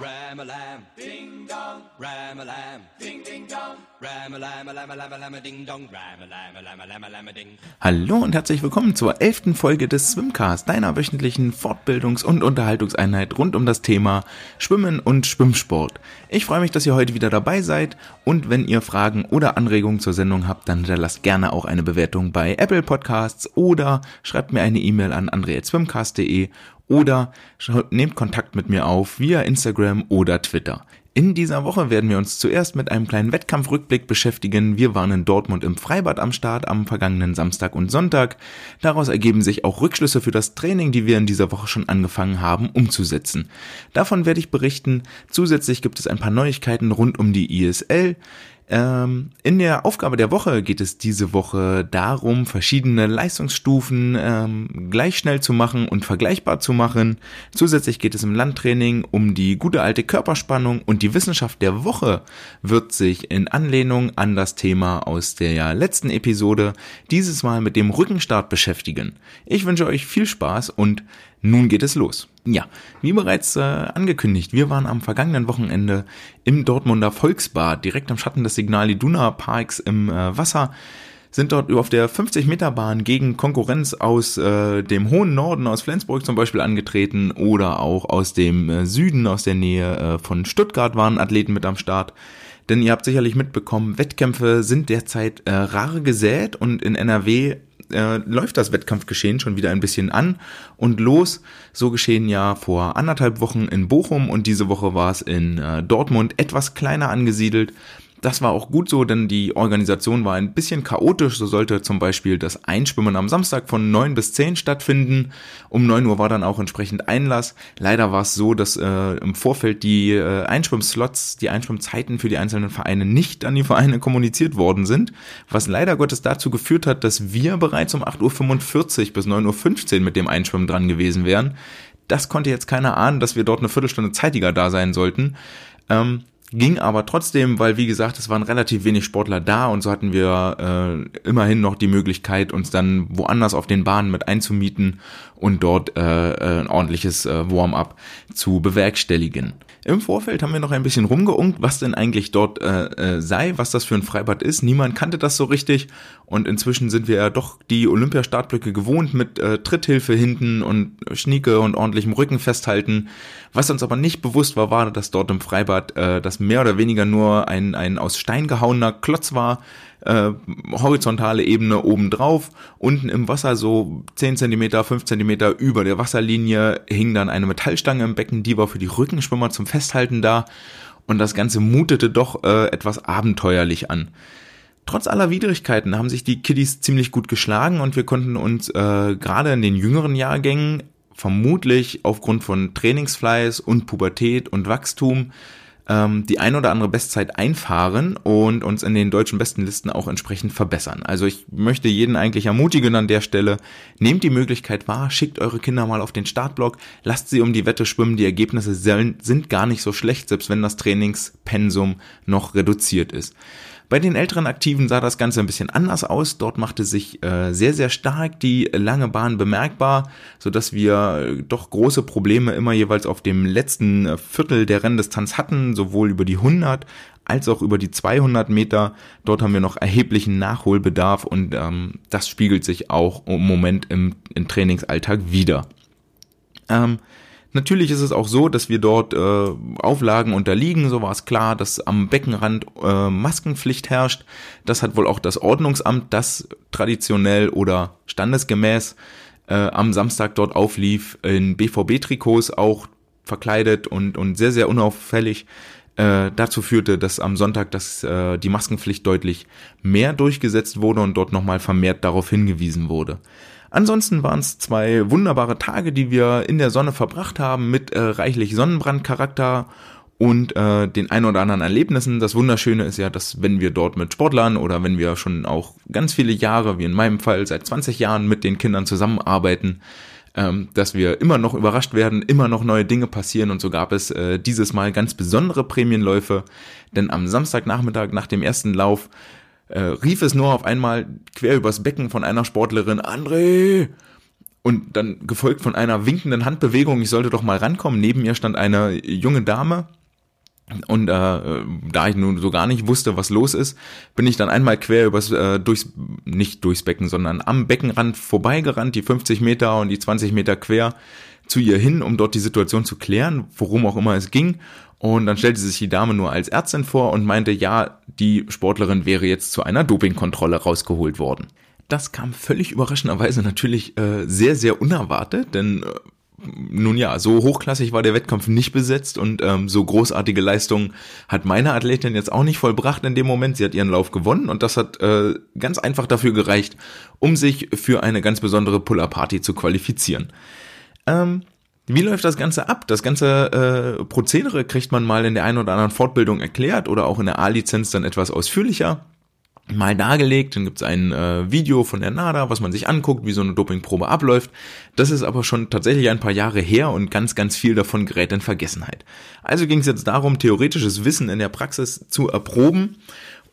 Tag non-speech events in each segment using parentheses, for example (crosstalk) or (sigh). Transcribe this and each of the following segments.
Ram-a-lam, ding dong, ram-a-lam, ding ding dong, ram-a-lam-a-lam-a-lam-a-lam-a-ding dong, ram-a-lam-a-lam-a-lam-a-lam-a-ding. Hallo und herzlich willkommen zur elften Folge des Swimcast, deiner wöchentlichen Fortbildungs- und Unterhaltungseinheit rund um das Thema Schwimmen und Schwimmsport. Ich freue mich, dass ihr heute wieder dabei seid und wenn ihr Fragen oder Anregungen zur Sendung habt, dann hinterlasst gerne auch eine Bewertung bei Apple Podcasts oder schreibt mir eine E-Mail an andre.swimcast.de oder nehmt Kontakt mit mir auf via Instagram oder Twitter. In dieser Woche werden wir uns zuerst mit einem kleinen Wettkampfrückblick beschäftigen. Wir waren in Dortmund im Freibad am Start am vergangenen Samstag und Sonntag. Daraus ergeben sich auch Rückschlüsse für das Training, die wir in dieser Woche schon angefangen haben umzusetzen. Davon werde ich berichten. Zusätzlich gibt es ein paar Neuigkeiten rund um die ISL. Ähm, in der Aufgabe der Woche geht es diese Woche darum, verschiedene Leistungsstufen ähm, gleich schnell zu machen und vergleichbar zu machen. Zusätzlich geht es im Landtraining um die gute alte Körperspannung und die Wissenschaft der Woche wird sich in Anlehnung an das Thema aus der letzten Episode dieses Mal mit dem Rückenstart beschäftigen. Ich wünsche euch viel Spaß und nun geht es los. Ja, wie bereits äh, angekündigt, wir waren am vergangenen Wochenende im Dortmunder Volksbad, direkt am Schatten des Signal Iduna Parks im äh, Wasser, sind dort auf der 50-Meter-Bahn gegen Konkurrenz aus äh, dem hohen Norden, aus Flensburg zum Beispiel angetreten oder auch aus dem äh, Süden, aus der Nähe äh, von Stuttgart waren Athleten mit am Start. Denn ihr habt sicherlich mitbekommen, Wettkämpfe sind derzeit äh, rar gesät und in NRW äh, läuft das Wettkampfgeschehen schon wieder ein bisschen an und los. So geschehen ja vor anderthalb Wochen in Bochum und diese Woche war es in äh, Dortmund etwas kleiner angesiedelt. Das war auch gut so, denn die Organisation war ein bisschen chaotisch. So sollte zum Beispiel das Einschwimmen am Samstag von 9 bis 10 stattfinden. Um 9 Uhr war dann auch entsprechend Einlass. Leider war es so, dass äh, im Vorfeld die äh, Einschwimmslots, die Einschwimmzeiten für die einzelnen Vereine nicht an die Vereine kommuniziert worden sind, was leider Gottes dazu geführt hat, dass wir bereits um 8.45 Uhr bis 9.15 Uhr mit dem Einschwimmen dran gewesen wären. Das konnte jetzt keiner ahnen, dass wir dort eine Viertelstunde zeitiger da sein sollten. Ähm, Ging aber trotzdem, weil wie gesagt, es waren relativ wenig Sportler da und so hatten wir äh, immerhin noch die Möglichkeit, uns dann woanders auf den Bahnen mit einzumieten und dort äh, äh ein ordentliches äh, Warm-up zu bewerkstelligen. Im Vorfeld haben wir noch ein bisschen rumgeunkt, was denn eigentlich dort äh, äh, sei, was das für ein Freibad ist. Niemand kannte das so richtig und inzwischen sind wir ja doch die Olympiastartblöcke gewohnt mit äh, Tritthilfe hinten und Schnieke und ordentlichem Rücken festhalten. Was uns aber nicht bewusst war, war, dass dort im Freibad äh, das mehr oder weniger nur ein, ein aus Stein gehauener Klotz war, äh, horizontale Ebene obendrauf, unten im Wasser so 10 cm, 5 cm über der Wasserlinie hing dann eine Metallstange im Becken, die war für die Rückenschwimmer zum Festhalten da und das Ganze mutete doch äh, etwas abenteuerlich an. Trotz aller Widrigkeiten haben sich die Kiddies ziemlich gut geschlagen und wir konnten uns äh, gerade in den jüngeren Jahrgängen vermutlich aufgrund von Trainingsfleiß und Pubertät und Wachstum ähm, die ein oder andere Bestzeit einfahren und uns in den deutschen Bestenlisten auch entsprechend verbessern. Also ich möchte jeden eigentlich ermutigen an der Stelle, nehmt die Möglichkeit wahr, schickt eure Kinder mal auf den Startblock, lasst sie um die Wette schwimmen, die Ergebnisse sind gar nicht so schlecht, selbst wenn das Trainingspensum noch reduziert ist. Bei den älteren Aktiven sah das Ganze ein bisschen anders aus. Dort machte sich äh, sehr, sehr stark die lange Bahn bemerkbar, so dass wir äh, doch große Probleme immer jeweils auf dem letzten äh, Viertel der Renndistanz hatten, sowohl über die 100 als auch über die 200 Meter. Dort haben wir noch erheblichen Nachholbedarf und ähm, das spiegelt sich auch im Moment im, im Trainingsalltag wieder. Ähm, Natürlich ist es auch so, dass wir dort äh, Auflagen unterliegen. So war es klar, dass am Beckenrand äh, Maskenpflicht herrscht. Das hat wohl auch das Ordnungsamt, das traditionell oder standesgemäß äh, am Samstag dort auflief, in BVB-Trikots auch verkleidet und, und sehr, sehr unauffällig äh, dazu führte, dass am Sonntag das, äh, die Maskenpflicht deutlich mehr durchgesetzt wurde und dort nochmal vermehrt darauf hingewiesen wurde. Ansonsten waren es zwei wunderbare Tage, die wir in der Sonne verbracht haben mit äh, reichlich Sonnenbrandcharakter und äh, den ein oder anderen Erlebnissen. Das Wunderschöne ist ja, dass wenn wir dort mit Sportlern oder wenn wir schon auch ganz viele Jahre, wie in meinem Fall seit 20 Jahren mit den Kindern zusammenarbeiten, ähm, dass wir immer noch überrascht werden, immer noch neue Dinge passieren und so gab es äh, dieses Mal ganz besondere Prämienläufe, denn am Samstagnachmittag nach dem ersten Lauf äh, rief es nur auf einmal quer übers Becken von einer Sportlerin, André! und dann gefolgt von einer winkenden Handbewegung, ich sollte doch mal rankommen. Neben mir stand eine junge Dame, und äh, da ich nun so gar nicht wusste, was los ist, bin ich dann einmal quer übers, äh, durchs, nicht durchs Becken, sondern am Beckenrand vorbeigerannt, die 50 Meter und die 20 Meter quer zu ihr hin, um dort die Situation zu klären, worum auch immer es ging. Und dann stellte sich die Dame nur als Ärztin vor und meinte, ja, die Sportlerin wäre jetzt zu einer Dopingkontrolle rausgeholt worden. Das kam völlig überraschenderweise natürlich äh, sehr, sehr unerwartet, denn äh, nun ja, so hochklassig war der Wettkampf nicht besetzt und ähm, so großartige Leistungen hat meine Athletin jetzt auch nicht vollbracht in dem Moment. Sie hat ihren Lauf gewonnen und das hat äh, ganz einfach dafür gereicht, um sich für eine ganz besondere Puller-Party zu qualifizieren. Ähm, wie läuft das Ganze ab? Das ganze äh, Prozedere kriegt man mal in der einen oder anderen Fortbildung erklärt oder auch in der A-Lizenz dann etwas ausführlicher mal dargelegt. Dann gibt es ein äh, Video von der NADA, was man sich anguckt, wie so eine Dopingprobe abläuft. Das ist aber schon tatsächlich ein paar Jahre her und ganz, ganz viel davon gerät in Vergessenheit. Also ging es jetzt darum, theoretisches Wissen in der Praxis zu erproben.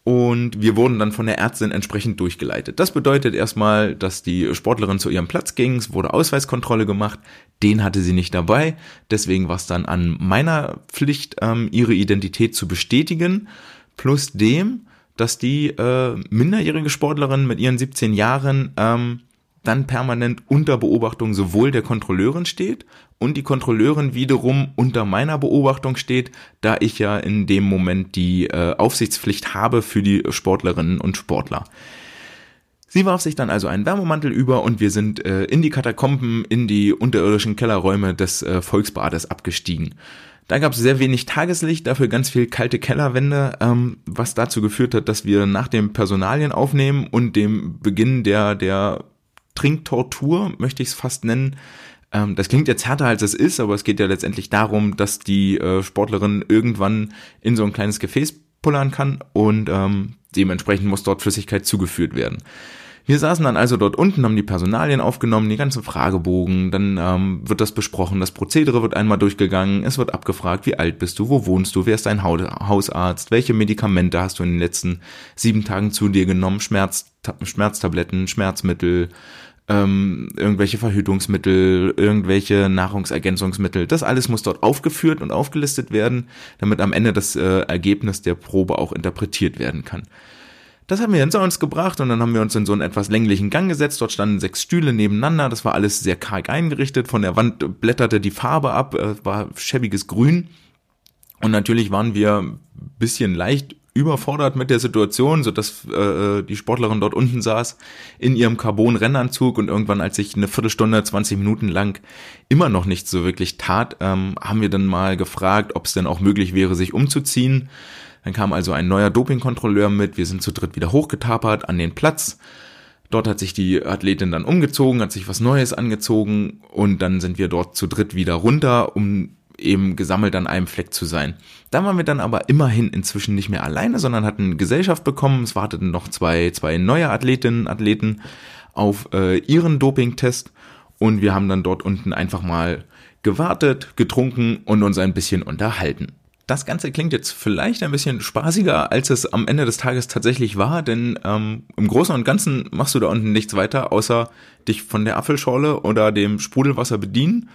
Und wir wurden dann von der Ärztin entsprechend durchgeleitet. Das bedeutet erstmal, dass die Sportlerin zu ihrem Platz ging, es wurde Ausweiskontrolle gemacht, den hatte sie nicht dabei, deswegen war es dann an meiner Pflicht, ähm, ihre Identität zu bestätigen, plus dem, dass die äh, minderjährige Sportlerin mit ihren 17 Jahren ähm, dann permanent unter Beobachtung sowohl der Kontrolleurin steht und die Kontrolleurin wiederum unter meiner Beobachtung steht, da ich ja in dem Moment die äh, Aufsichtspflicht habe für die Sportlerinnen und Sportler. Sie warf sich dann also einen Wärmemantel über und wir sind äh, in die Katakomben, in die unterirdischen Kellerräume des äh, Volksbades abgestiegen. Da gab es sehr wenig Tageslicht, dafür ganz viel kalte Kellerwände, ähm, was dazu geführt hat, dass wir nach dem Personalien aufnehmen und dem Beginn der, der Trinktortur, möchte ich es fast nennen, ähm, das klingt jetzt härter als es ist, aber es geht ja letztendlich darum, dass die äh, Sportlerin irgendwann in so ein kleines Gefäß pullern kann und ähm, dementsprechend muss dort Flüssigkeit zugeführt werden. Wir saßen dann also dort unten, haben die Personalien aufgenommen, die ganzen Fragebogen, dann ähm, wird das besprochen, das Prozedere wird einmal durchgegangen, es wird abgefragt, wie alt bist du, wo wohnst du, wer ist dein Hausarzt, welche Medikamente hast du in den letzten sieben Tagen zu dir genommen, Schmerz, Schmerztabletten, Schmerzmittel, ähm, irgendwelche Verhütungsmittel, irgendwelche Nahrungsergänzungsmittel. Das alles muss dort aufgeführt und aufgelistet werden, damit am Ende das äh, Ergebnis der Probe auch interpretiert werden kann. Das haben wir hinter uns gebracht und dann haben wir uns in so einen etwas länglichen Gang gesetzt. Dort standen sechs Stühle nebeneinander. Das war alles sehr karg eingerichtet. Von der Wand blätterte die Farbe ab, äh, war schäbiges Grün. Und natürlich waren wir bisschen leicht überfordert mit der Situation, so dass äh, die Sportlerin dort unten saß in ihrem Carbon-Rennanzug und irgendwann, als ich eine Viertelstunde, 20 Minuten lang immer noch nicht so wirklich tat, ähm, haben wir dann mal gefragt, ob es denn auch möglich wäre, sich umzuziehen. Dann kam also ein neuer Dopingkontrolleur mit. Wir sind zu dritt wieder hochgetapert an den Platz. Dort hat sich die Athletin dann umgezogen, hat sich was Neues angezogen und dann sind wir dort zu dritt wieder runter, um eben gesammelt an einem Fleck zu sein. Da waren wir dann aber immerhin inzwischen nicht mehr alleine, sondern hatten Gesellschaft bekommen. Es warteten noch zwei, zwei neue Athletinnen, Athleten auf äh, ihren Dopingtest und wir haben dann dort unten einfach mal gewartet, getrunken und uns ein bisschen unterhalten. Das Ganze klingt jetzt vielleicht ein bisschen spaßiger, als es am Ende des Tages tatsächlich war, denn ähm, im Großen und Ganzen machst du da unten nichts weiter, außer dich von der Apfelschorle oder dem Sprudelwasser bedienen.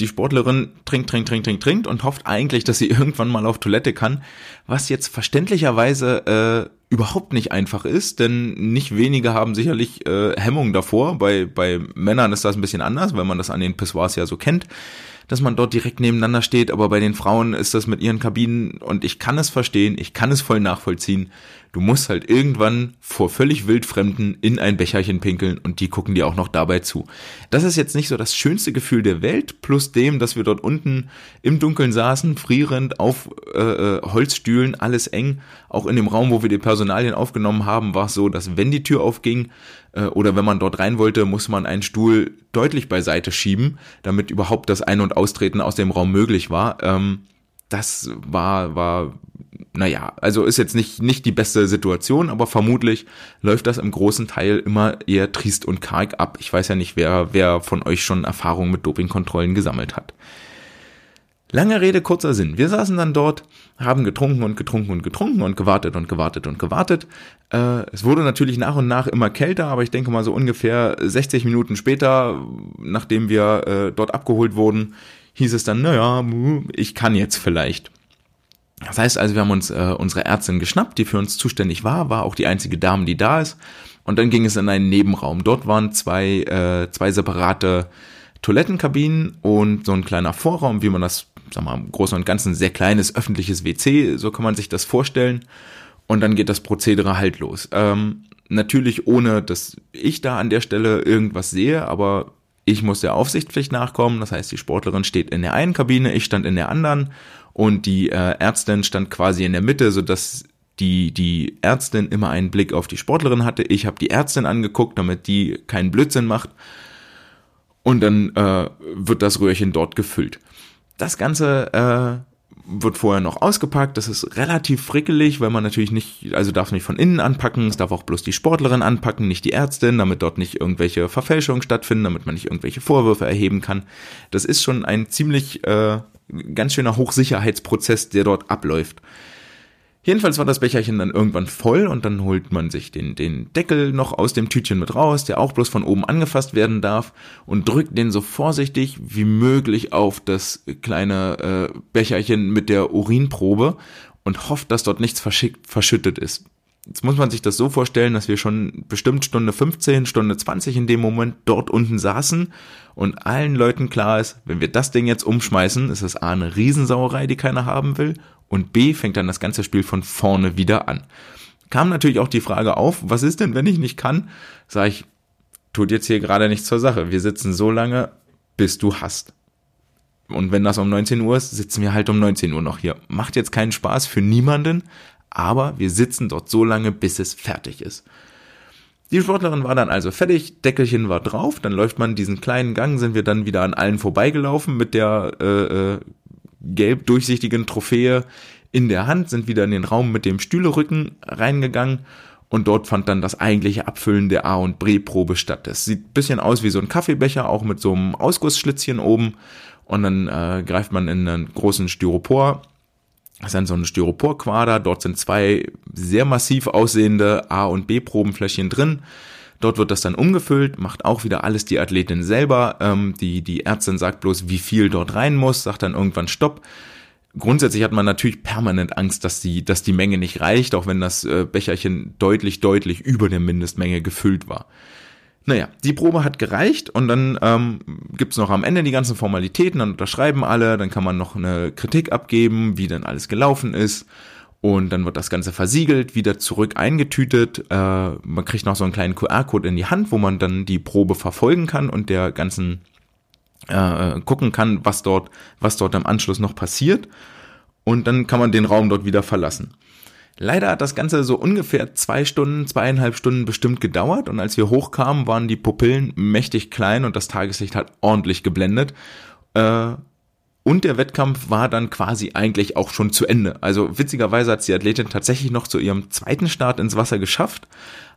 Die Sportlerin trinkt, trinkt, trinkt, trinkt, trinkt und hofft eigentlich, dass sie (laughs) irgendwann mal auf Toilette kann, was jetzt verständlicherweise äh, überhaupt nicht einfach ist, denn nicht wenige haben sicherlich äh, Hemmungen davor. Bei, bei Männern ist das ein bisschen anders, weil man das an den Pissoirs ja so kennt dass man dort direkt nebeneinander steht, aber bei den Frauen ist das mit ihren Kabinen und ich kann es verstehen, ich kann es voll nachvollziehen. Du musst halt irgendwann vor völlig wildfremden in ein Becherchen pinkeln und die gucken dir auch noch dabei zu. Das ist jetzt nicht so das schönste Gefühl der Welt, plus dem, dass wir dort unten im Dunkeln saßen, frierend auf äh, äh Holzstühlen, alles eng. Auch in dem Raum, wo wir die Personalien aufgenommen haben, war es so, dass wenn die Tür aufging äh, oder wenn man dort rein wollte, muss man einen Stuhl deutlich beiseite schieben, damit überhaupt das Ein- und Austreten aus dem Raum möglich war. Ähm, das war, war naja, also ist jetzt nicht, nicht die beste Situation, aber vermutlich läuft das im großen Teil immer eher triest und karg ab. Ich weiß ja nicht, wer, wer von euch schon Erfahrungen mit Dopingkontrollen gesammelt hat. Lange Rede, kurzer Sinn. Wir saßen dann dort, haben getrunken und getrunken und getrunken und gewartet und gewartet und gewartet. Äh, es wurde natürlich nach und nach immer kälter, aber ich denke mal so ungefähr 60 Minuten später, nachdem wir äh, dort abgeholt wurden, hieß es dann, naja, ich kann jetzt vielleicht. Das heißt also, wir haben uns äh, unsere Ärztin geschnappt, die für uns zuständig war, war auch die einzige Dame, die da ist. Und dann ging es in einen Nebenraum. Dort waren zwei, äh, zwei separate Toilettenkabinen und so ein kleiner Vorraum, wie man das sag mal, im Großen und Ganzen sehr kleines öffentliches WC, so kann man sich das vorstellen. Und dann geht das Prozedere halt los. Ähm, natürlich ohne, dass ich da an der Stelle irgendwas sehe, aber ich muss der Aufsichtspflicht nachkommen. Das heißt, die Sportlerin steht in der einen Kabine, ich stand in der anderen und die äh, Ärztin stand quasi in der Mitte, so dass die, die Ärztin immer einen Blick auf die Sportlerin hatte. Ich habe die Ärztin angeguckt, damit die keinen Blödsinn macht. Und dann äh, wird das Röhrchen dort gefüllt. Das Ganze äh, wird vorher noch ausgepackt. Das ist relativ frickelig, weil man natürlich nicht, also darf nicht von innen anpacken. Es darf auch bloß die Sportlerin anpacken, nicht die Ärztin, damit dort nicht irgendwelche Verfälschungen stattfinden, damit man nicht irgendwelche Vorwürfe erheben kann. Das ist schon ein ziemlich äh, ganz schöner Hochsicherheitsprozess, der dort abläuft. Jedenfalls war das Becherchen dann irgendwann voll und dann holt man sich den, den Deckel noch aus dem Tütchen mit raus, der auch bloß von oben angefasst werden darf und drückt den so vorsichtig wie möglich auf das kleine äh, Becherchen mit der Urinprobe und hofft, dass dort nichts verschüttet ist. Jetzt muss man sich das so vorstellen, dass wir schon bestimmt Stunde 15, Stunde 20 in dem Moment dort unten saßen und allen Leuten klar ist, wenn wir das Ding jetzt umschmeißen, ist es A eine Riesensauerei, die keiner haben will und B fängt dann das ganze Spiel von vorne wieder an. Kam natürlich auch die Frage auf, was ist denn, wenn ich nicht kann? Sag ich, tut jetzt hier gerade nichts zur Sache. Wir sitzen so lange, bis du hast. Und wenn das um 19 Uhr ist, sitzen wir halt um 19 Uhr noch hier. Macht jetzt keinen Spaß für niemanden, aber wir sitzen dort so lange, bis es fertig ist. Die Sportlerin war dann also fertig, Deckelchen war drauf, dann läuft man diesen kleinen Gang, sind wir dann wieder an allen vorbeigelaufen mit der äh, äh, gelb durchsichtigen Trophäe in der Hand, sind wieder in den Raum mit dem Stühlerücken reingegangen und dort fand dann das eigentliche Abfüllen der A- und B-Probe statt. Das sieht bisschen aus wie so ein Kaffeebecher, auch mit so einem Ausgussschlitzchen oben und dann äh, greift man in einen großen Styropor. Das ist dann so ein Styroporquader, dort sind zwei sehr massiv aussehende A- und B-Probenfläschchen drin Dort wird das dann umgefüllt, macht auch wieder alles die Athletin selber. Ähm, die, die Ärztin sagt bloß, wie viel dort rein muss, sagt dann irgendwann Stopp. Grundsätzlich hat man natürlich permanent Angst, dass die, dass die Menge nicht reicht, auch wenn das äh, Becherchen deutlich, deutlich über der Mindestmenge gefüllt war. Naja, die Probe hat gereicht und dann ähm, gibt noch am Ende die ganzen Formalitäten, dann unterschreiben alle, dann kann man noch eine Kritik abgeben, wie denn alles gelaufen ist. Und dann wird das Ganze versiegelt, wieder zurück eingetütet. Äh, man kriegt noch so einen kleinen QR-Code in die Hand, wo man dann die Probe verfolgen kann und der ganzen äh, gucken kann, was dort, was dort im Anschluss noch passiert. Und dann kann man den Raum dort wieder verlassen. Leider hat das Ganze so ungefähr zwei Stunden, zweieinhalb Stunden bestimmt gedauert und als wir hochkamen, waren die Pupillen mächtig klein und das Tageslicht hat ordentlich geblendet. Äh, und der Wettkampf war dann quasi eigentlich auch schon zu Ende. Also witzigerweise hat die Athletin tatsächlich noch zu ihrem zweiten Start ins Wasser geschafft.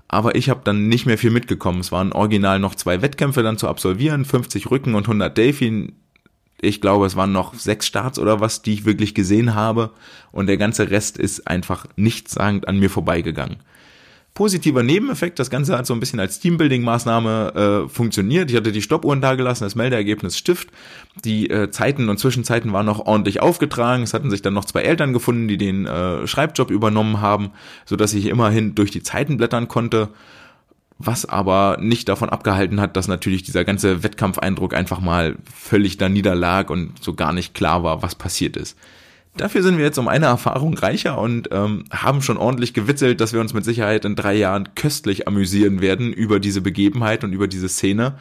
Aber ich habe dann nicht mehr viel mitgekommen. Es waren original noch zwei Wettkämpfe dann zu absolvieren, 50 Rücken und 100 Delfin. Ich glaube, es waren noch sechs Starts oder was, die ich wirklich gesehen habe. Und der ganze Rest ist einfach nichtssagend an mir vorbeigegangen positiver Nebeneffekt. Das Ganze hat so ein bisschen als Teambuilding-Maßnahme äh, funktioniert. Ich hatte die Stoppuhren da gelassen, das Meldeergebnis Stift. Die äh, Zeiten und Zwischenzeiten waren noch ordentlich aufgetragen. Es hatten sich dann noch zwei Eltern gefunden, die den äh, Schreibjob übernommen haben, so dass ich immerhin durch die Zeiten blättern konnte. Was aber nicht davon abgehalten hat, dass natürlich dieser ganze Wettkampfeindruck einfach mal völlig da niederlag und so gar nicht klar war, was passiert ist. Dafür sind wir jetzt um eine Erfahrung reicher und ähm, haben schon ordentlich gewitzelt, dass wir uns mit Sicherheit in drei Jahren köstlich amüsieren werden über diese Begebenheit und über diese Szene.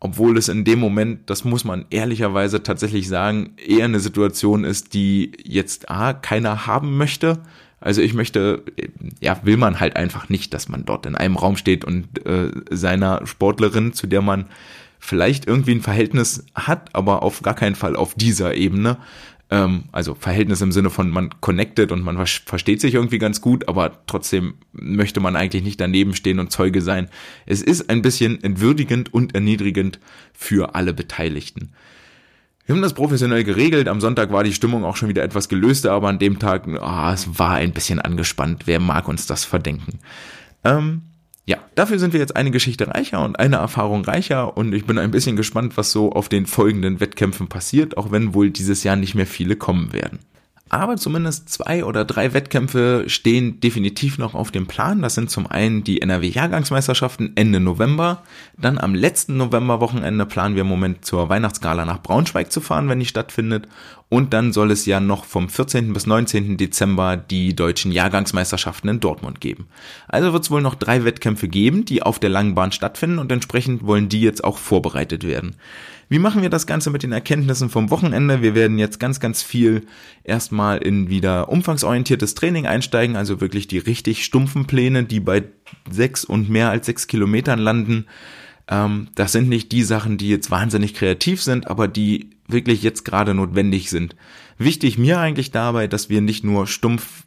Obwohl es in dem Moment, das muss man ehrlicherweise tatsächlich sagen, eher eine Situation ist, die jetzt A, keiner haben möchte. Also ich möchte, ja, will man halt einfach nicht, dass man dort in einem Raum steht und äh, seiner Sportlerin, zu der man vielleicht irgendwie ein Verhältnis hat, aber auf gar keinen Fall auf dieser Ebene, ähm, also Verhältnis im Sinne von man connected und man versteht sich irgendwie ganz gut, aber trotzdem möchte man eigentlich nicht daneben stehen und Zeuge sein. Es ist ein bisschen entwürdigend und erniedrigend für alle Beteiligten. Wir haben das professionell geregelt. Am Sonntag war die Stimmung auch schon wieder etwas gelöster, aber an dem Tag, oh, es war ein bisschen angespannt. Wer mag uns das verdenken? Ähm, ja, dafür sind wir jetzt eine Geschichte reicher und eine Erfahrung reicher und ich bin ein bisschen gespannt, was so auf den folgenden Wettkämpfen passiert, auch wenn wohl dieses Jahr nicht mehr viele kommen werden. Aber zumindest zwei oder drei Wettkämpfe stehen definitiv noch auf dem Plan. Das sind zum einen die NRW-Jahrgangsmeisterschaften Ende November. Dann am letzten Novemberwochenende planen wir im Moment zur Weihnachtsgala nach Braunschweig zu fahren, wenn die stattfindet. Und dann soll es ja noch vom 14. bis 19. Dezember die deutschen Jahrgangsmeisterschaften in Dortmund geben. Also wird es wohl noch drei Wettkämpfe geben, die auf der langen Bahn stattfinden und entsprechend wollen die jetzt auch vorbereitet werden. Wie machen wir das Ganze mit den Erkenntnissen vom Wochenende? Wir werden jetzt ganz, ganz viel erstmal in wieder umfangsorientiertes Training einsteigen, also wirklich die richtig stumpfen Pläne, die bei sechs und mehr als sechs Kilometern landen. Ähm, das sind nicht die Sachen, die jetzt wahnsinnig kreativ sind, aber die wirklich jetzt gerade notwendig sind. Wichtig mir eigentlich dabei, dass wir nicht nur stumpf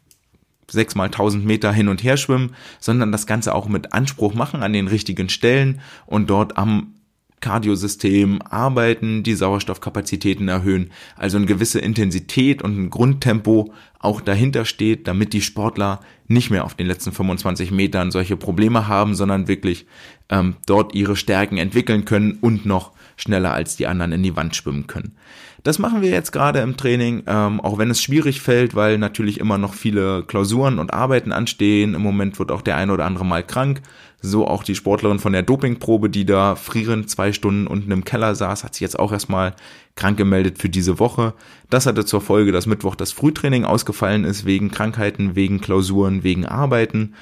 sechs mal tausend Meter hin und her schwimmen, sondern das Ganze auch mit Anspruch machen an den richtigen Stellen und dort am Kardiosystem arbeiten, die Sauerstoffkapazitäten erhöhen, also eine gewisse Intensität und ein Grundtempo auch dahinter steht, damit die Sportler nicht mehr auf den letzten 25 Metern solche Probleme haben, sondern wirklich ähm, dort ihre Stärken entwickeln können und noch schneller als die anderen in die Wand schwimmen können. Das machen wir jetzt gerade im Training, ähm, auch wenn es schwierig fällt, weil natürlich immer noch viele Klausuren und Arbeiten anstehen. Im Moment wird auch der eine oder andere mal krank. So auch die Sportlerin von der Dopingprobe, die da frierend zwei Stunden unten im Keller saß, hat sich jetzt auch erstmal krank gemeldet für diese Woche. Das hatte zur Folge, dass Mittwoch das Frühtraining ausgefallen ist wegen Krankheiten, wegen Klausuren, wegen Arbeiten.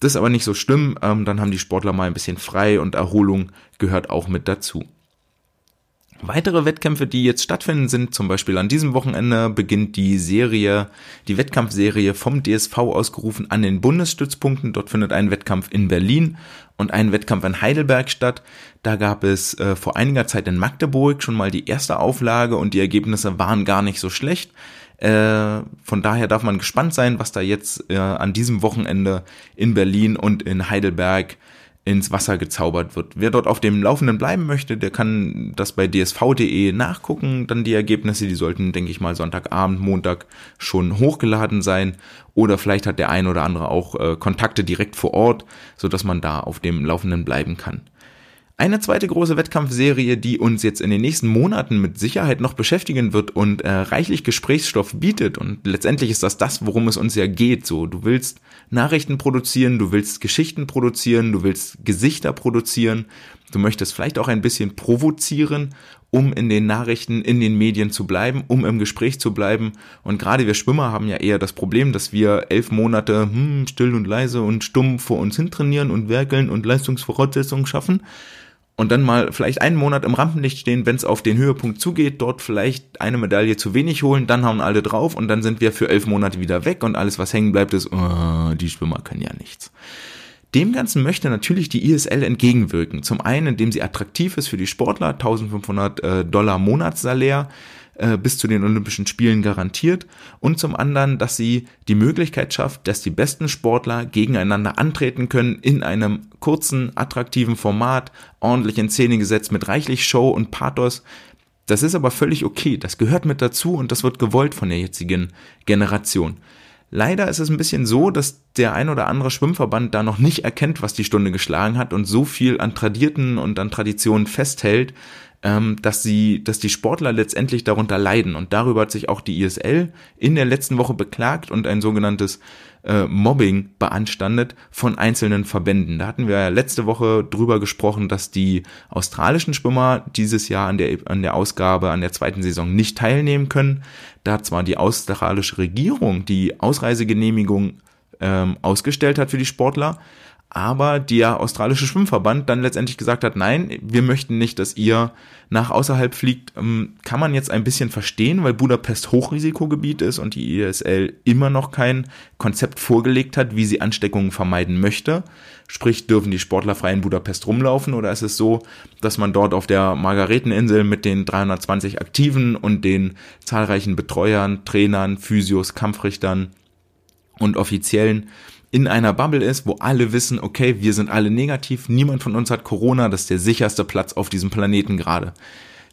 Das ist aber nicht so schlimm. Ähm, dann haben die Sportler mal ein bisschen frei und Erholung gehört auch mit dazu. Weitere Wettkämpfe, die jetzt stattfinden, sind zum Beispiel an diesem Wochenende beginnt die Serie, die Wettkampfserie vom DSV ausgerufen an den Bundesstützpunkten. Dort findet ein Wettkampf in Berlin und ein Wettkampf in Heidelberg statt. Da gab es äh, vor einiger Zeit in Magdeburg schon mal die erste Auflage und die Ergebnisse waren gar nicht so schlecht. Äh, von daher darf man gespannt sein, was da jetzt äh, an diesem Wochenende in Berlin und in Heidelberg ins Wasser gezaubert wird. Wer dort auf dem Laufenden bleiben möchte, der kann das bei dsv.de nachgucken. Dann die Ergebnisse, die sollten, denke ich mal, Sonntagabend, Montag schon hochgeladen sein. Oder vielleicht hat der ein oder andere auch äh, Kontakte direkt vor Ort, so dass man da auf dem Laufenden bleiben kann. Eine zweite große Wettkampfserie, die uns jetzt in den nächsten Monaten mit Sicherheit noch beschäftigen wird und äh, reichlich Gesprächsstoff bietet. Und letztendlich ist das das, worum es uns ja geht. So, du willst Nachrichten produzieren, du willst Geschichten produzieren, du willst Gesichter produzieren, du möchtest vielleicht auch ein bisschen provozieren, um in den Nachrichten, in den Medien zu bleiben, um im Gespräch zu bleiben. Und gerade wir Schwimmer haben ja eher das Problem, dass wir elf Monate hm, still und leise und stumm vor uns hin trainieren und werkeln und Leistungsvoraussetzungen schaffen und dann mal vielleicht einen Monat im Rampenlicht stehen, wenn es auf den Höhepunkt zugeht, dort vielleicht eine Medaille zu wenig holen, dann hauen alle drauf und dann sind wir für elf Monate wieder weg und alles, was hängen bleibt, ist, oh, die Schwimmer können ja nichts. Dem Ganzen möchte natürlich die ISL entgegenwirken. Zum einen, indem sie attraktiv ist für die Sportler, 1500 äh, Dollar Monatssalär, äh, bis zu den Olympischen Spielen garantiert und zum anderen, dass sie die Möglichkeit schafft, dass die besten Sportler gegeneinander antreten können in einem kurzen, attraktiven Format, ordentlich in Szene gesetzt mit reichlich Show und Pathos. Das ist aber völlig okay, das gehört mit dazu und das wird gewollt von der jetzigen Generation. Leider ist es ein bisschen so, dass der ein oder andere Schwimmverband da noch nicht erkennt, was die Stunde geschlagen hat und so viel an Tradierten und an Traditionen festhält, ähm, dass sie, dass die Sportler letztendlich darunter leiden. Und darüber hat sich auch die ISL in der letzten Woche beklagt und ein sogenanntes äh, Mobbing beanstandet von einzelnen Verbänden. Da hatten wir ja letzte Woche drüber gesprochen, dass die australischen Schwimmer dieses Jahr an der, an der Ausgabe, an der zweiten Saison nicht teilnehmen können. Da zwar die australische Regierung die Ausreisegenehmigung ähm, ausgestellt hat für die Sportler, aber der australische Schwimmverband dann letztendlich gesagt hat, nein, wir möchten nicht, dass ihr nach außerhalb fliegt, ähm, kann man jetzt ein bisschen verstehen, weil Budapest Hochrisikogebiet ist und die ISL immer noch kein Konzept vorgelegt hat, wie sie Ansteckungen vermeiden möchte. Sprich, dürfen die Sportler frei in Budapest rumlaufen oder ist es so, dass man dort auf der Margareteninsel mit den 320 Aktiven und den zahlreichen Betreuern, Trainern, Physios, Kampfrichtern und Offiziellen in einer Bubble ist, wo alle wissen, okay, wir sind alle negativ, niemand von uns hat Corona, das ist der sicherste Platz auf diesem Planeten gerade.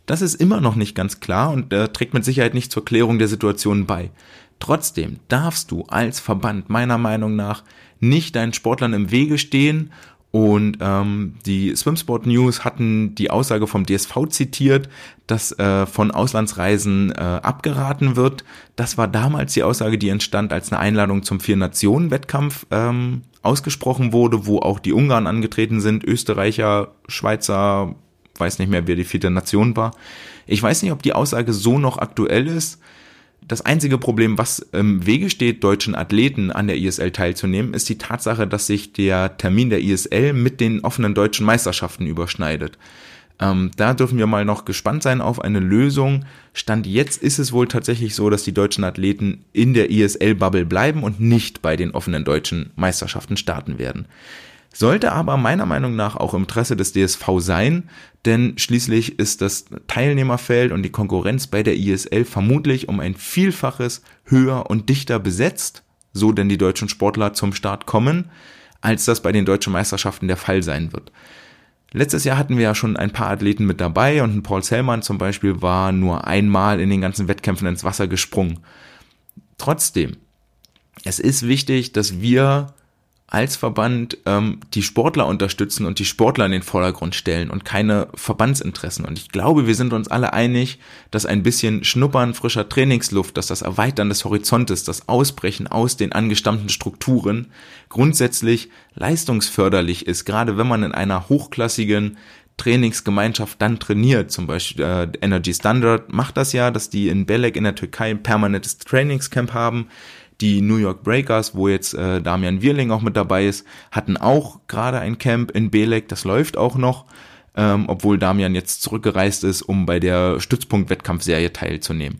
Das ist immer noch nicht ganz klar und äh, trägt mit Sicherheit nicht zur Klärung der Situation bei. Trotzdem darfst du als Verband meiner Meinung nach nicht deinen Sportlern im Wege stehen und ähm, die Swimsport News hatten die Aussage vom DSV zitiert, dass äh, von Auslandsreisen äh, abgeraten wird. Das war damals die Aussage, die entstand, als eine Einladung zum Vier-Nationen-Wettkampf ähm, ausgesprochen wurde, wo auch die Ungarn angetreten sind, Österreicher, Schweizer, weiß nicht mehr, wer die vierte Nation war. Ich weiß nicht, ob die Aussage so noch aktuell ist das einzige Problem, was im Wege steht, deutschen Athleten an der ISL teilzunehmen, ist die Tatsache, dass sich der Termin der ISL mit den offenen deutschen Meisterschaften überschneidet. Ähm, da dürfen wir mal noch gespannt sein auf eine Lösung. Stand jetzt ist es wohl tatsächlich so, dass die deutschen Athleten in der ISL-Bubble bleiben und nicht bei den offenen deutschen Meisterschaften starten werden. Sollte aber meiner Meinung nach auch im Interesse des DSV sein, denn schließlich ist das Teilnehmerfeld und die Konkurrenz bei der ISL vermutlich um ein Vielfaches höher und dichter besetzt, so denn die deutschen Sportler zum Start kommen, als das bei den deutschen Meisterschaften der Fall sein wird. Letztes Jahr hatten wir ja schon ein paar Athleten mit dabei und ein Paul Sellmann zum Beispiel war nur einmal in den ganzen Wettkämpfen ins Wasser gesprungen. Trotzdem, es ist wichtig, dass wir als Verband ähm, die Sportler unterstützen und die Sportler in den Vordergrund stellen und keine Verbandsinteressen. Und ich glaube, wir sind uns alle einig, dass ein bisschen Schnuppern frischer Trainingsluft, dass das Erweitern des Horizontes, das Ausbrechen aus den angestammten Strukturen grundsätzlich leistungsförderlich ist, gerade wenn man in einer hochklassigen Trainingsgemeinschaft dann trainiert. Zum Beispiel äh, Energy Standard macht das ja, dass die in Belek in der Türkei ein permanentes Trainingscamp haben die New York Breakers, wo jetzt äh, Damian Wirling auch mit dabei ist, hatten auch gerade ein Camp in Belek, das läuft auch noch, ähm, obwohl Damian jetzt zurückgereist ist, um bei der Stützpunkt-Wettkampfserie teilzunehmen.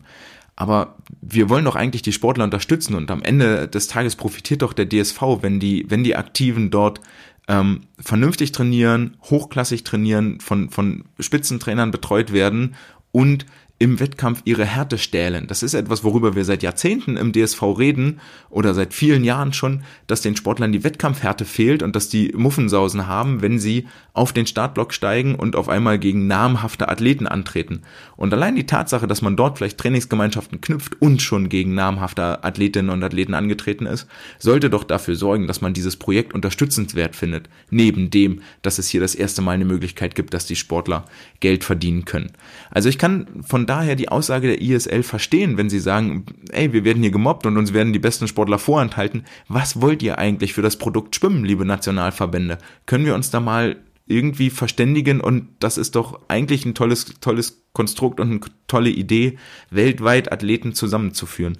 Aber wir wollen doch eigentlich die Sportler unterstützen und am Ende des Tages profitiert doch der DSV, wenn die, wenn die Aktiven dort ähm, vernünftig trainieren, hochklassig trainieren, von, von Spitzentrainern betreut werden und im Wettkampf ihre Härte stählen. Das ist etwas, worüber wir seit Jahrzehnten im DSV reden oder seit vielen Jahren schon, dass den Sportlern die Wettkampfhärte fehlt und dass die Muffensausen haben, wenn sie auf den Startblock steigen und auf einmal gegen namhafte Athleten antreten. Und allein die Tatsache, dass man dort vielleicht Trainingsgemeinschaften knüpft und schon gegen namhafte Athletinnen und Athleten angetreten ist, sollte doch dafür sorgen, dass man dieses Projekt unterstützenswert findet. Neben dem, dass es hier das erste Mal eine Möglichkeit gibt, dass die Sportler Geld verdienen können. Also ich kann von daher die Aussage der ISL verstehen, wenn sie sagen, ey, wir werden hier gemobbt und uns werden die besten Sportler vorenthalten. Was wollt ihr eigentlich für das Produkt Schwimmen, liebe Nationalverbände? Können wir uns da mal irgendwie verständigen und das ist doch eigentlich ein tolles, tolles Konstrukt und eine tolle Idee, weltweit Athleten zusammenzuführen.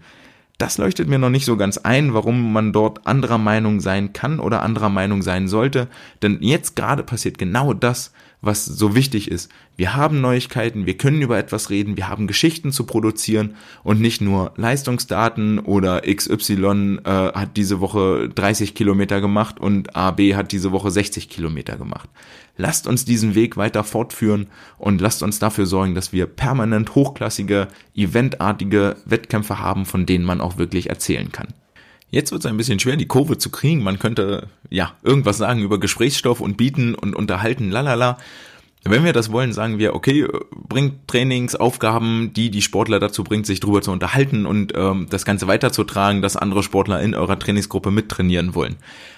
Das leuchtet mir noch nicht so ganz ein, warum man dort anderer Meinung sein kann oder anderer Meinung sein sollte. Denn jetzt gerade passiert genau das, was so wichtig ist. Wir haben Neuigkeiten, wir können über etwas reden, wir haben Geschichten zu produzieren und nicht nur Leistungsdaten oder XY äh, hat diese Woche 30 Kilometer gemacht und AB hat diese Woche 60 Kilometer gemacht. Lasst uns diesen Weg weiter fortführen und lasst uns dafür sorgen, dass wir permanent hochklassige, eventartige Wettkämpfe haben, von denen man auch wirklich erzählen kann. Jetzt wird es ein bisschen schwer, die Kurve zu kriegen. Man könnte ja irgendwas sagen über Gesprächsstoff und bieten und unterhalten, lalala. Wenn wir das wollen, sagen wir, okay, bringt Trainingsaufgaben, die die Sportler dazu bringt, sich drüber zu unterhalten und ähm, das Ganze weiterzutragen, dass andere Sportler in eurer Trainingsgruppe mittrainieren wollen.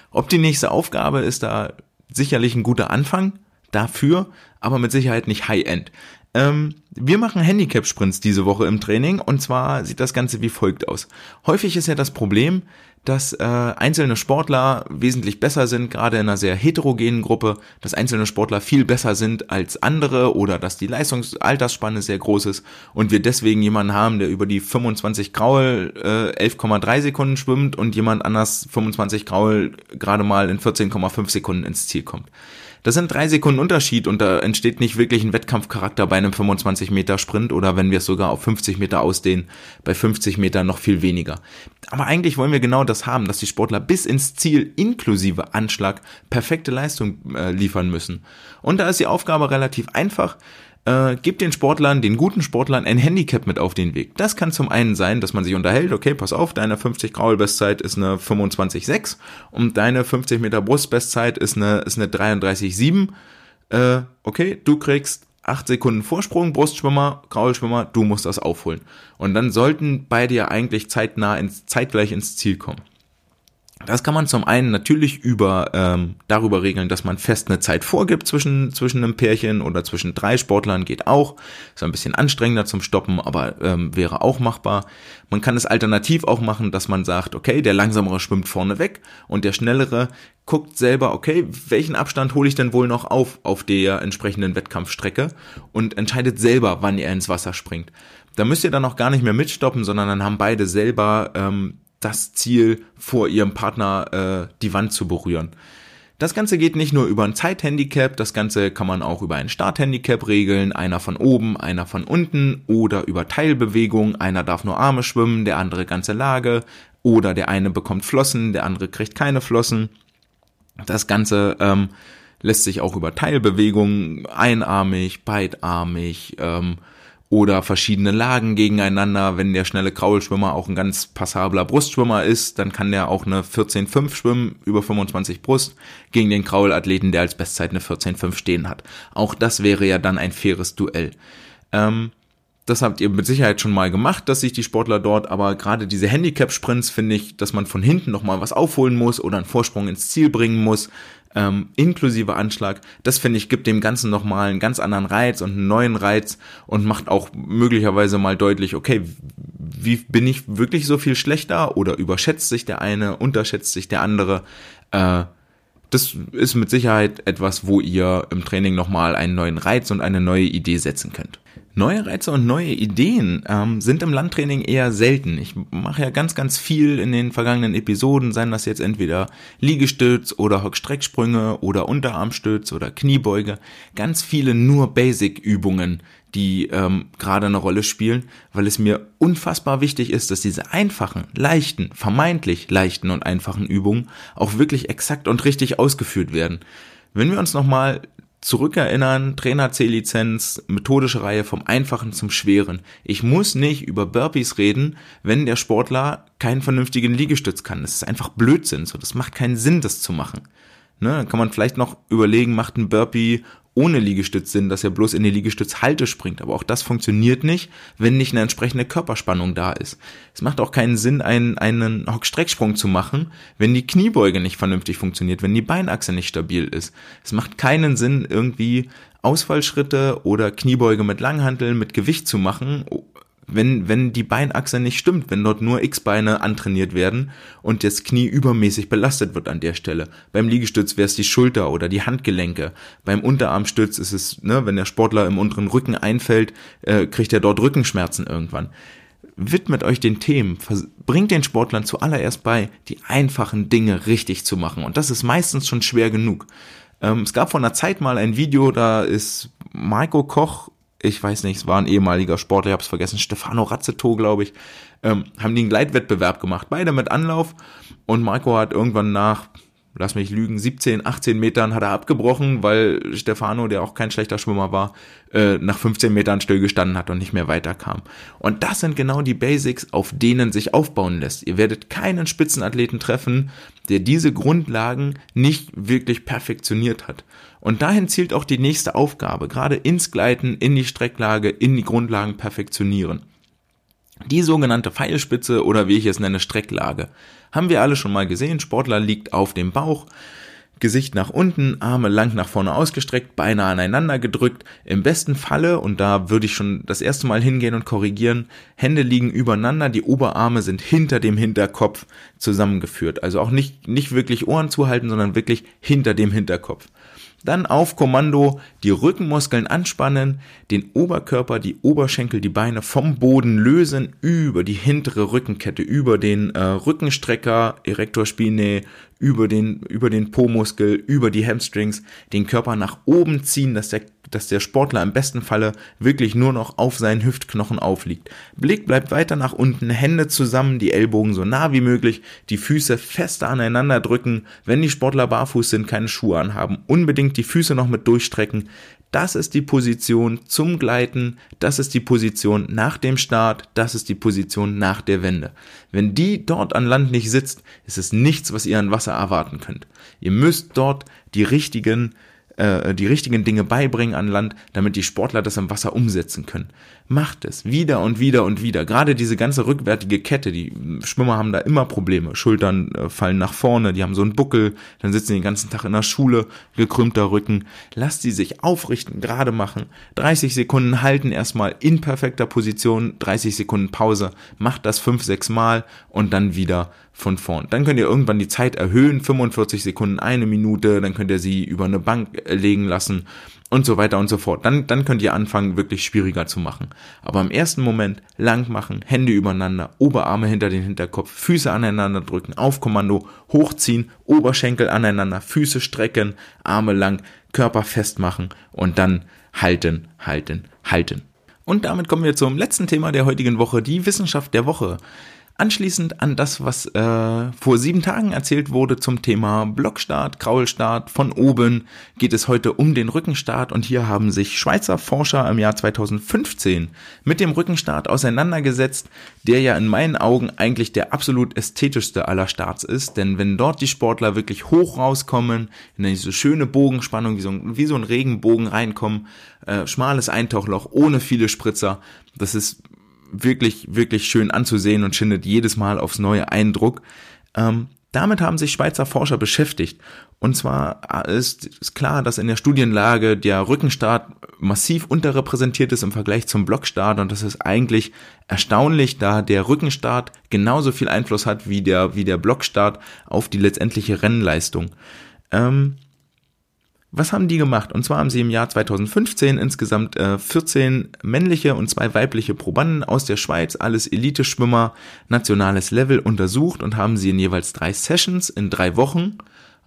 Ob die nächste Aufgabe ist da sicherlich ein guter Anfang dafür, aber mit Sicherheit nicht High-End. Ähm, wir machen Handicap-Sprints diese Woche im Training und zwar sieht das Ganze wie folgt aus. Häufig ist ja das Problem, dass äh, einzelne Sportler wesentlich besser sind, gerade in einer sehr heterogenen Gruppe, dass einzelne Sportler viel besser sind als andere oder dass die Leistungsaltersspanne sehr groß ist und wir deswegen jemanden haben, der über die 25 Graul äh, 11,3 Sekunden schwimmt und jemand anders 25 Graul gerade mal in 14,5 Sekunden ins Ziel kommt. Das sind drei Sekunden Unterschied und da entsteht nicht wirklich ein Wettkampfcharakter bei einem 25 Meter Sprint oder wenn wir es sogar auf 50 Meter ausdehnen, bei 50 Meter noch viel weniger. Aber eigentlich wollen wir genau das haben, dass die Sportler bis ins Ziel inklusive Anschlag perfekte Leistung äh, liefern müssen. Und da ist die Aufgabe relativ einfach äh, gibt den Sportlern, den guten Sportlern ein Handicap mit auf den Weg. Das kann zum einen sein, dass man sich unterhält, okay, pass auf, deine 50 Graul Bestzeit ist eine 25,6 und deine 50 Meter Brustbestzeit ist eine, ist eine 33,7. Äh, okay, du kriegst acht Sekunden Vorsprung, Brustschwimmer, Kraulschwimmer, du musst das aufholen. Und dann sollten beide ja eigentlich zeitnah ins, zeitgleich ins Ziel kommen. Das kann man zum einen natürlich über ähm, darüber regeln, dass man fest eine Zeit vorgibt zwischen zwischen einem Pärchen oder zwischen drei Sportlern geht auch. Ist ein bisschen anstrengender zum Stoppen, aber ähm, wäre auch machbar. Man kann es alternativ auch machen, dass man sagt, okay, der langsamere schwimmt vorne weg und der schnellere guckt selber, okay, welchen Abstand hole ich denn wohl noch auf auf der entsprechenden Wettkampfstrecke und entscheidet selber, wann er ins Wasser springt. Da müsst ihr dann auch gar nicht mehr mitstoppen, sondern dann haben beide selber ähm, das Ziel, vor ihrem Partner äh, die Wand zu berühren. Das Ganze geht nicht nur über ein Zeithandicap, das Ganze kann man auch über ein Starthandicap regeln, einer von oben, einer von unten oder über Teilbewegung, einer darf nur Arme schwimmen, der andere ganze Lage oder der eine bekommt Flossen, der andere kriegt keine Flossen. Das Ganze ähm, lässt sich auch über Teilbewegung, einarmig, beidarmig, ähm, oder verschiedene Lagen gegeneinander. Wenn der schnelle Kraulschwimmer auch ein ganz passabler Brustschwimmer ist, dann kann der auch eine 14,5 schwimmen, über 25 Brust, gegen den Kraulathleten, der als Bestzeit eine 14,5 stehen hat. Auch das wäre ja dann ein faires Duell. Ähm, das habt ihr mit Sicherheit schon mal gemacht, dass sich die Sportler dort, aber gerade diese Handicap-Sprints finde ich, dass man von hinten nochmal was aufholen muss oder einen Vorsprung ins Ziel bringen muss ähm, inklusive Anschlag, das finde ich gibt dem Ganzen nochmal einen ganz anderen Reiz und einen neuen Reiz und macht auch möglicherweise mal deutlich, okay, wie bin ich wirklich so viel schlechter oder überschätzt sich der eine, unterschätzt sich der andere? Äh, das ist mit Sicherheit etwas, wo ihr im Training nochmal einen neuen Reiz und eine neue Idee setzen könnt. Neue Reize und neue Ideen ähm, sind im Landtraining eher selten. Ich mache ja ganz, ganz viel in den vergangenen Episoden, seien das jetzt entweder Liegestütz oder Hockstrecksprünge oder Unterarmstütz oder Kniebeuge. Ganz viele nur Basic-Übungen, die ähm, gerade eine Rolle spielen, weil es mir unfassbar wichtig ist, dass diese einfachen, leichten, vermeintlich leichten und einfachen Übungen auch wirklich exakt und richtig ausgeführt werden. Wenn wir uns nochmal zurückerinnern, Trainer C-Lizenz, methodische Reihe vom Einfachen zum Schweren. Ich muss nicht über Burpees reden, wenn der Sportler keinen vernünftigen Liegestütz kann. Das ist einfach Blödsinn. So, das macht keinen Sinn, das zu machen. Ne, dann kann man vielleicht noch überlegen, macht ein Burpee ohne Liegestütz Sinn, dass er bloß in die Liegestützhalte springt. Aber auch das funktioniert nicht, wenn nicht eine entsprechende Körperspannung da ist. Es macht auch keinen Sinn, einen, einen Hockstrecksprung zu machen, wenn die Kniebeuge nicht vernünftig funktioniert, wenn die Beinachse nicht stabil ist. Es macht keinen Sinn, irgendwie Ausfallschritte oder Kniebeuge mit Langhanteln, mit Gewicht zu machen, wenn, wenn die Beinachse nicht stimmt, wenn dort nur X-Beine antrainiert werden und das Knie übermäßig belastet wird an der Stelle. Beim Liegestütz wäre es die Schulter oder die Handgelenke. Beim Unterarmstütz ist es, ne, wenn der Sportler im unteren Rücken einfällt, äh, kriegt er dort Rückenschmerzen irgendwann. Widmet euch den Themen, bringt den Sportlern zuallererst bei, die einfachen Dinge richtig zu machen. Und das ist meistens schon schwer genug. Ähm, es gab vor einer Zeit mal ein Video, da ist Maiko Koch ich weiß nicht, es war ein ehemaliger Sportler, ich habe es vergessen, Stefano Razzeto, glaube ich, ähm, haben die einen Gleitwettbewerb gemacht, beide mit Anlauf. Und Marco hat irgendwann nach, lass mich lügen, 17, 18 Metern hat er abgebrochen, weil Stefano, der auch kein schlechter Schwimmer war, äh, nach 15 Metern stillgestanden hat und nicht mehr weiterkam. Und das sind genau die Basics, auf denen sich aufbauen lässt. Ihr werdet keinen Spitzenathleten treffen, der diese Grundlagen nicht wirklich perfektioniert hat. Und dahin zielt auch die nächste Aufgabe, gerade ins Gleiten, in die Strecklage, in die Grundlagen perfektionieren. Die sogenannte Pfeilspitze oder wie ich es nenne, Strecklage. Haben wir alle schon mal gesehen, Sportler liegt auf dem Bauch, Gesicht nach unten, Arme lang nach vorne ausgestreckt, Beine aneinander gedrückt. Im besten Falle, und da würde ich schon das erste Mal hingehen und korrigieren, Hände liegen übereinander, die Oberarme sind hinter dem Hinterkopf zusammengeführt. Also auch nicht, nicht wirklich Ohren zuhalten, sondern wirklich hinter dem Hinterkopf. Dann auf Kommando die Rückenmuskeln anspannen, den Oberkörper, die Oberschenkel, die Beine vom Boden lösen über die hintere Rückenkette, über den äh, Rückenstrecker, Erector Spinae, über den, über den Po-Muskel, über die Hamstrings, den Körper nach oben ziehen, dass der dass der Sportler im besten Falle wirklich nur noch auf seinen Hüftknochen aufliegt. Blick bleibt weiter nach unten, Hände zusammen, die Ellbogen so nah wie möglich, die Füße fester aneinander drücken. Wenn die Sportler barfuß sind, keine Schuhe anhaben, unbedingt die Füße noch mit durchstrecken. Das ist die Position zum Gleiten, das ist die Position nach dem Start, das ist die Position nach der Wende. Wenn die dort an Land nicht sitzt, ist es nichts, was ihr an Wasser erwarten könnt. Ihr müsst dort die richtigen äh, die richtigen Dinge beibringen an Land, damit die Sportler das im Wasser umsetzen können. Macht es wieder und wieder und wieder. Gerade diese ganze rückwärtige Kette, die Schwimmer haben da immer Probleme. Schultern äh, fallen nach vorne, die haben so einen Buckel, dann sitzen die den ganzen Tag in der Schule, gekrümmter Rücken. Lasst sie sich aufrichten, gerade machen. 30 Sekunden halten erstmal in perfekter Position, 30 Sekunden Pause, macht das 5, 6 Mal und dann wieder von vorn. Dann könnt ihr irgendwann die Zeit erhöhen, 45 Sekunden, eine Minute, dann könnt ihr sie über eine Bank legen lassen und so weiter und so fort. Dann, dann könnt ihr anfangen, wirklich schwieriger zu machen. Aber im ersten Moment lang machen, Hände übereinander, Oberarme hinter den Hinterkopf, Füße aneinander drücken, auf Kommando, hochziehen, Oberschenkel aneinander, Füße strecken, Arme lang, Körper festmachen und dann halten, halten, halten. Und damit kommen wir zum letzten Thema der heutigen Woche, die Wissenschaft der Woche. Anschließend an das, was äh, vor sieben Tagen erzählt wurde zum Thema Blockstart, Kraulstart von oben, geht es heute um den Rückenstart und hier haben sich Schweizer Forscher im Jahr 2015 mit dem Rückenstart auseinandergesetzt, der ja in meinen Augen eigentlich der absolut ästhetischste aller Starts ist, denn wenn dort die Sportler wirklich hoch rauskommen, in diese schöne Bogenspannung, wie so ein, wie so ein Regenbogen reinkommen, äh, schmales Eintauchloch ohne viele Spritzer, das ist wirklich, wirklich schön anzusehen und schindet jedes Mal aufs neue Eindruck. Ähm, damit haben sich Schweizer Forscher beschäftigt. Und zwar ist, ist, klar, dass in der Studienlage der Rückenstart massiv unterrepräsentiert ist im Vergleich zum Blockstart. Und das ist eigentlich erstaunlich, da der Rückenstart genauso viel Einfluss hat wie der, wie der Blockstart auf die letztendliche Rennleistung. Ähm, was haben die gemacht? Und zwar haben sie im Jahr 2015 insgesamt äh, 14 männliche und zwei weibliche Probanden aus der Schweiz, alles Elite-Schwimmer, nationales Level untersucht und haben sie in jeweils drei Sessions in drei Wochen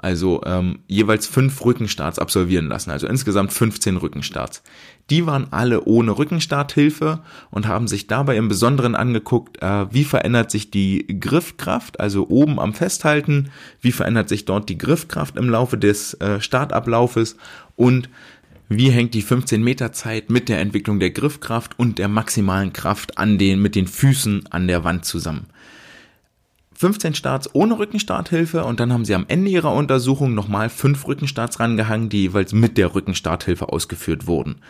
also ähm, jeweils fünf Rückenstarts absolvieren lassen, also insgesamt 15 Rückenstarts. Die waren alle ohne Rückenstarthilfe und haben sich dabei im Besonderen angeguckt, äh, wie verändert sich die Griffkraft, also oben am Festhalten, wie verändert sich dort die Griffkraft im Laufe des äh, Startablaufes und wie hängt die 15 Meter Zeit mit der Entwicklung der Griffkraft und der maximalen Kraft an den, mit den Füßen an der Wand zusammen. 15 Starts ohne Rückenstarthilfe und dann haben sie am Ende ihrer Untersuchung nochmal 5 Rückenstarts rangehangen, die jeweils mit der Rückenstarthilfe ausgeführt wurden.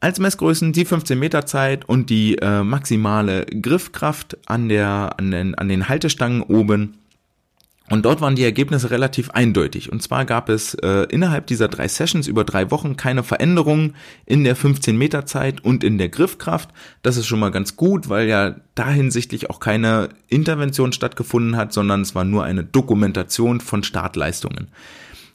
Als Messgrößen die 15 Meter Zeit und die äh, maximale Griffkraft an, der, an, den, an den Haltestangen oben und dort waren die Ergebnisse relativ eindeutig. Und zwar gab es äh, innerhalb dieser drei Sessions über drei Wochen keine Veränderungen in der 15 Meter Zeit und in der Griffkraft. Das ist schon mal ganz gut, weil ja da hinsichtlich auch keine Intervention stattgefunden hat, sondern es war nur eine Dokumentation von Startleistungen.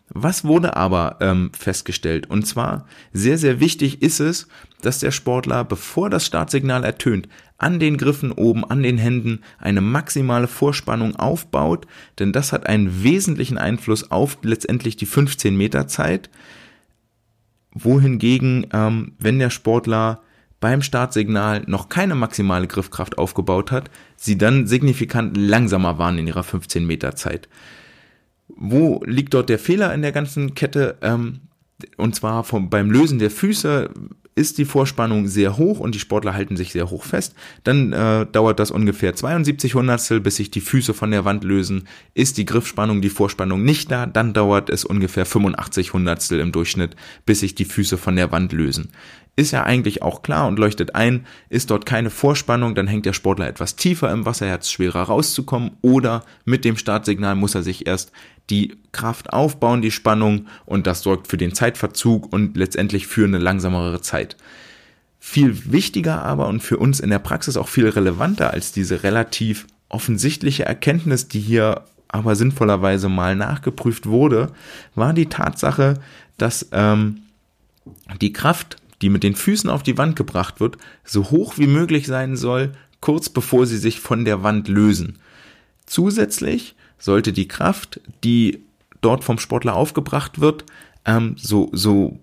Was wurde aber ähm, festgestellt? Und zwar sehr, sehr wichtig ist es, dass der Sportler, bevor das Startsignal ertönt, an den Griffen oben, an den Händen eine maximale Vorspannung aufbaut, denn das hat einen wesentlichen Einfluss auf letztendlich die 15 Meter Zeit. Wohingegen, ähm, wenn der Sportler beim Startsignal noch keine maximale Griffkraft aufgebaut hat, sie dann signifikant langsamer waren in ihrer 15 Meter Zeit. Wo liegt dort der Fehler in der ganzen Kette? Ähm, und zwar vom, beim Lösen der Füße ist die Vorspannung sehr hoch und die Sportler halten sich sehr hoch fest, dann äh, dauert das ungefähr 72 Hundertstel, bis sich die Füße von der Wand lösen. Ist die Griffspannung, die Vorspannung nicht da, dann dauert es ungefähr 85 Hundertstel im Durchschnitt, bis sich die Füße von der Wand lösen. Ist ja eigentlich auch klar und leuchtet ein, ist dort keine Vorspannung, dann hängt der Sportler etwas tiefer im Wasser, er hat es schwerer rauszukommen oder mit dem Startsignal muss er sich erst die Kraft aufbauen, die Spannung und das sorgt für den Zeitverzug und letztendlich für eine langsamere Zeit. Viel wichtiger aber und für uns in der Praxis auch viel relevanter als diese relativ offensichtliche Erkenntnis, die hier aber sinnvollerweise mal nachgeprüft wurde, war die Tatsache, dass ähm, die Kraft, die mit den Füßen auf die Wand gebracht wird, so hoch wie möglich sein soll, kurz bevor sie sich von der Wand lösen. Zusätzlich sollte die Kraft, die dort vom Sportler aufgebracht wird, ähm, so, so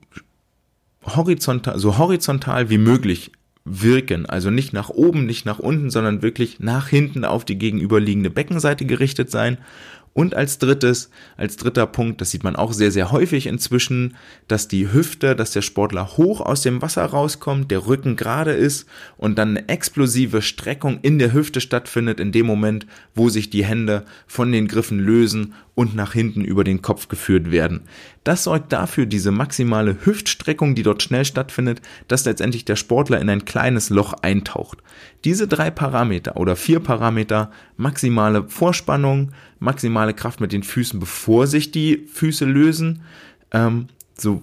horizontal, so horizontal wie möglich wirken. Also nicht nach oben, nicht nach unten, sondern wirklich nach hinten auf die gegenüberliegende Beckenseite gerichtet sein Und als drittes, als dritter Punkt, das sieht man auch sehr, sehr häufig inzwischen, dass die Hüfte, dass der Sportler hoch aus dem Wasser rauskommt, der Rücken gerade ist und dann eine explosive Streckung in der Hüfte stattfindet in dem Moment, wo sich die Hände von den Griffen lösen und nach hinten über den Kopf geführt werden. Das sorgt dafür, diese maximale Hüftstreckung, die dort schnell stattfindet, dass letztendlich der Sportler in ein kleines Loch eintaucht. Diese drei Parameter oder vier Parameter, maximale Vorspannung, maximale Kraft mit den Füßen, bevor sich die Füße lösen, ähm, so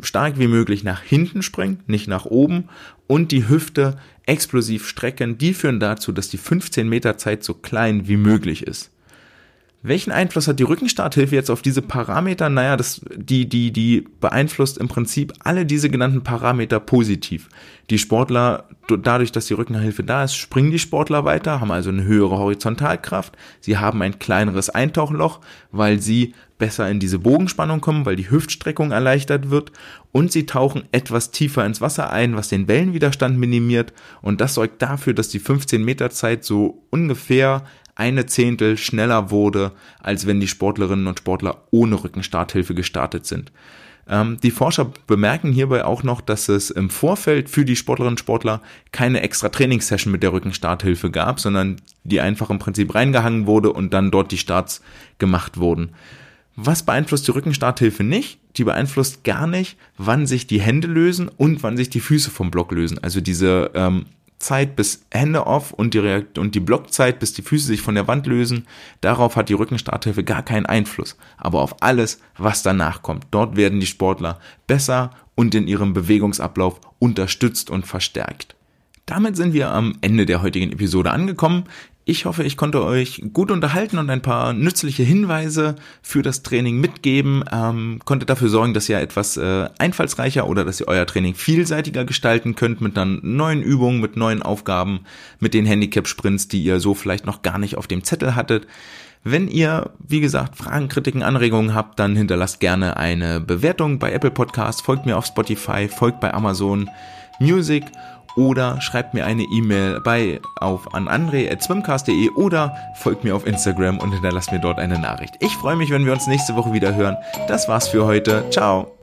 stark wie möglich nach hinten springen, nicht nach oben und die Hüfte explosiv strecken, die führen dazu, dass die 15 Meter Zeit so klein wie möglich ist. Welchen Einfluss hat die Rückenstarthilfe jetzt auf diese Parameter? Naja, das, die, die, die beeinflusst im Prinzip alle diese genannten Parameter positiv. Die Sportler, dadurch, dass die Rückenhilfe da ist, springen die Sportler weiter, haben also eine höhere Horizontalkraft. Sie haben ein kleineres Eintauchloch, weil sie besser in diese Bogenspannung kommen, weil die Hüftstreckung erleichtert wird und sie tauchen etwas tiefer ins Wasser ein, was den Wellenwiderstand minimiert und das sorgt dafür, dass die 15 Meter Zeit so ungefähr eine Zehntel schneller wurde, als wenn die Sportlerinnen und Sportler ohne Rückenstarthilfe gestartet sind. Ähm, die Forscher bemerken hierbei auch noch, dass es im Vorfeld für die Sportlerinnen und Sportler keine extra Trainingssession mit der Rückenstarthilfe gab, sondern die einfach im Prinzip reingehangen wurde und dann dort die Starts gemacht wurden. Was beeinflusst die Rückenstarthilfe nicht? Die beeinflusst gar nicht, wann sich die Hände lösen und wann sich die Füße vom Block lösen. Also diese ähm, Zeit bis Hände off und die, und die Blockzeit, bis die Füße sich von der Wand lösen, darauf hat die Rückenstarthilfe gar keinen Einfluss. Aber auf alles, was danach kommt. Dort werden die Sportler besser und in ihrem Bewegungsablauf unterstützt und verstärkt. Damit sind wir am Ende der heutigen Episode angekommen. Ich hoffe, ich konnte euch gut unterhalten und ein paar nützliche Hinweise für das Training mitgeben, ähm, konnte dafür sorgen, dass ihr etwas äh, einfallsreicher oder dass ihr euer Training vielseitiger gestalten könnt mit dann neuen Übungen, mit neuen Aufgaben, mit den Handicap-Sprints, die ihr so vielleicht noch gar nicht auf dem Zettel hattet. Wenn ihr, wie gesagt, Fragen, Kritiken, Anregungen habt, dann hinterlasst gerne eine Bewertung bei Apple Podcasts, folgt mir auf Spotify, folgt bei Amazon Music oder schreibt mir eine E-Mail bei auf an oder folgt mir auf Instagram und hinterlasst mir dort eine Nachricht. Ich freue mich, wenn wir uns nächste Woche wieder hören. Das war's für heute. Ciao.